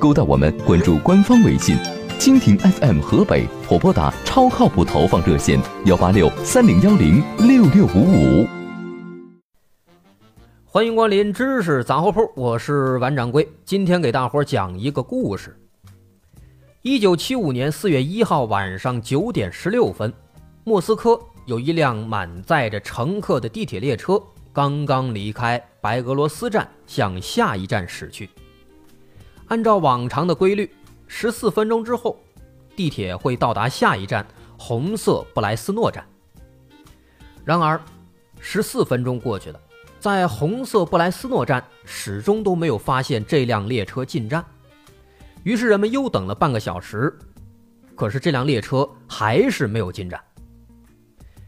勾搭我们，关注官方微信。蜻蜓 FM 河北或拨打超靠谱投放热线幺八六三零幺零六六五五。欢迎光临知识杂货铺，我是王掌柜。今天给大伙讲一个故事。一九七五年四月一号晚上九点十六分，莫斯科有一辆满载着乘客的地铁列车刚刚离开白俄罗斯站，向下一站驶去。按照往常的规律。十四分钟之后，地铁会到达下一站——红色布莱斯诺站。然而，十四分钟过去了，在红色布莱斯诺站始终都没有发现这辆列车进站。于是人们又等了半个小时，可是这辆列车还是没有进站。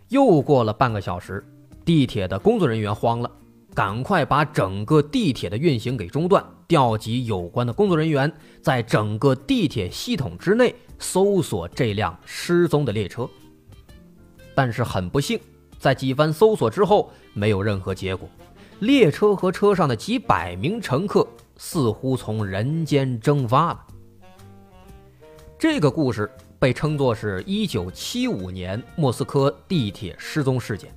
又过了半个小时，地铁的工作人员慌了。赶快把整个地铁的运行给中断，调集有关的工作人员，在整个地铁系统之内搜索这辆失踪的列车。但是很不幸，在几番搜索之后，没有任何结果。列车和车上的几百名乘客似乎从人间蒸发了。这个故事被称作是一九七五年莫斯科地铁失踪事件，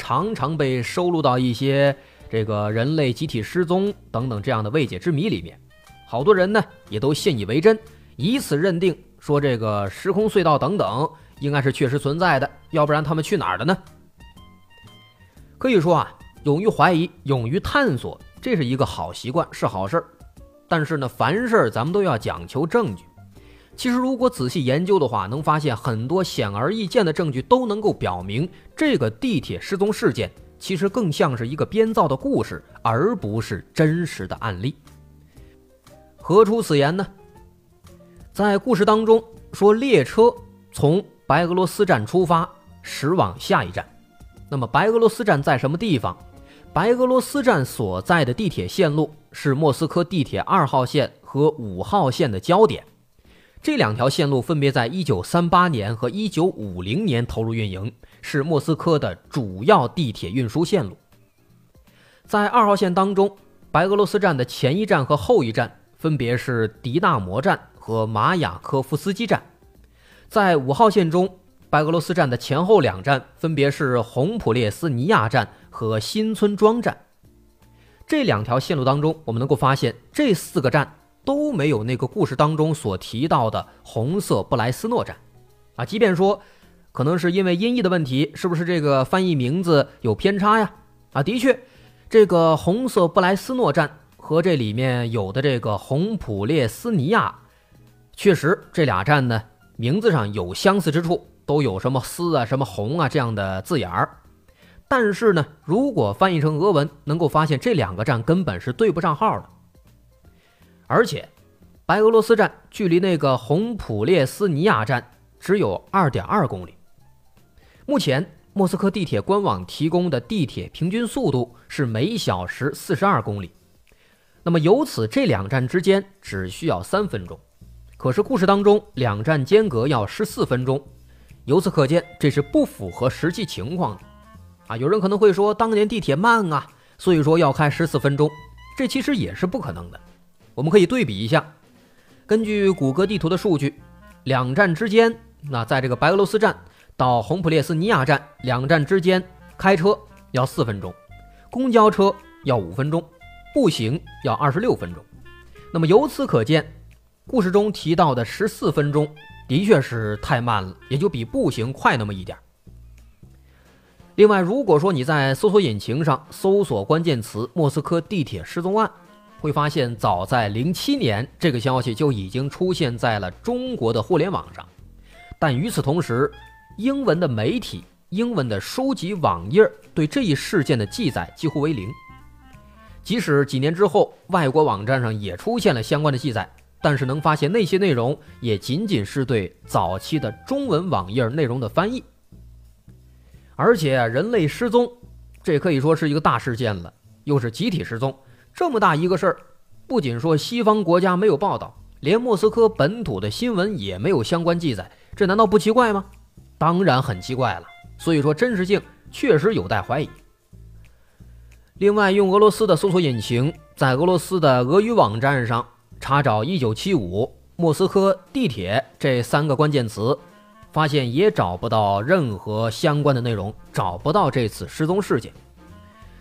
常常被收录到一些。这个人类集体失踪等等这样的未解之谜里面，好多人呢也都信以为真，以此认定说这个时空隧道等等应该是确实存在的，要不然他们去哪儿了呢？可以说啊，勇于怀疑，勇于探索，这是一个好习惯，是好事儿。但是呢，凡事咱们都要讲求证据。其实如果仔细研究的话，能发现很多显而易见的证据都能够表明这个地铁失踪事件。其实更像是一个编造的故事，而不是真实的案例。何出此言呢？在故事当中说，列车从白俄罗斯站出发，驶往下一站。那么，白俄罗斯站在什么地方？白俄罗斯站所在的地铁线路是莫斯科地铁二号线和五号线的交点。这两条线路分别在1938年和1950年投入运营，是莫斯科的主要地铁运输线路。在二号线当中，白俄罗斯站的前一站和后一站分别是迪纳摩站和马雅科夫斯基站；在五号线中，白俄罗斯站的前后两站分别是红普列斯尼亚站和新村庄站。这两条线路当中，我们能够发现这四个站。都没有那个故事当中所提到的红色布莱斯诺站，啊，即便说可能是因为音译的问题，是不是这个翻译名字有偏差呀？啊，的确，这个红色布莱斯诺站和这里面有的这个红普列斯尼亚，确实这俩站呢名字上有相似之处，都有什么斯啊、什么红啊这样的字眼儿。但是呢，如果翻译成俄文，能够发现这两个站根本是对不上号的。而且，白俄罗斯站距离那个红普列斯尼亚站只有二点二公里。目前，莫斯科地铁官网提供的地铁平均速度是每小时四十二公里。那么，由此这两站之间只需要三分钟。可是，故事当中两站间隔要十四分钟，由此可见这是不符合实际情况的。啊，有人可能会说，当年地铁慢啊，所以说要开十四分钟，这其实也是不可能的。我们可以对比一下，根据谷歌地图的数据，两站之间，那在这个白俄罗斯站到红普列斯尼亚站两站之间，开车要四分钟，公交车要五分钟，步行要二十六分钟。那么由此可见，故事中提到的十四分钟的确是太慢了，也就比步行快那么一点。另外，如果说你在搜索引擎上搜索关键词“莫斯科地铁失踪案”。会发现，早在零七年，这个消息就已经出现在了中国的互联网上。但与此同时，英文的媒体、英文的书籍、网页对这一事件的记载几乎为零。即使几年之后，外国网站上也出现了相关的记载，但是能发现那些内容也仅仅是对早期的中文网页内容的翻译。而且人类失踪，这可以说是一个大事件了，又是集体失踪，这么大一个事儿，不仅说西方国家没有报道，连莫斯科本土的新闻也没有相关记载，这难道不奇怪吗？当然很奇怪了。所以说真实性确实有待怀疑。另外，用俄罗斯的搜索引擎在俄罗斯的俄语网站上查找“一九七五莫斯科地铁”这三个关键词。发现也找不到任何相关的内容，找不到这次失踪事件。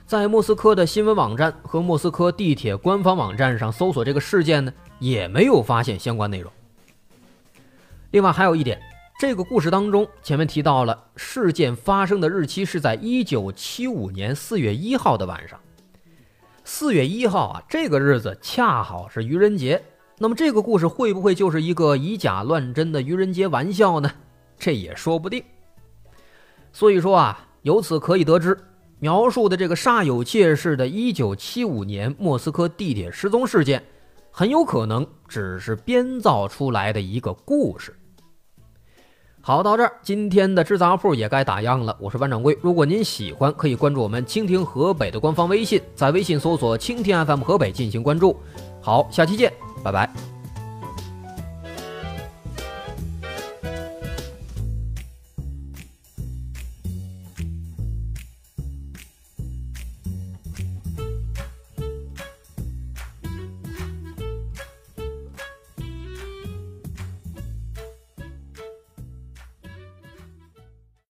在莫斯科的新闻网站和莫斯科地铁官方网站上搜索这个事件呢，也没有发现相关内容。另外还有一点，这个故事当中前面提到了事件发生的日期是在一九七五年四月一号的晚上。四月一号啊，这个日子恰好是愚人节。那么这个故事会不会就是一个以假乱真的愚人节玩笑呢？这也说不定。所以说啊，由此可以得知，描述的这个煞有介事的1975年莫斯科地铁失踪事件，很有可能只是编造出来的一个故事。好，到这儿，今天的制杂铺也该打烊了。我是万掌柜，如果您喜欢，可以关注我们蜻蜓河北的官方微信，在微信搜索“蜻蜓 FM 河北”进行关注。好，下期见，拜拜。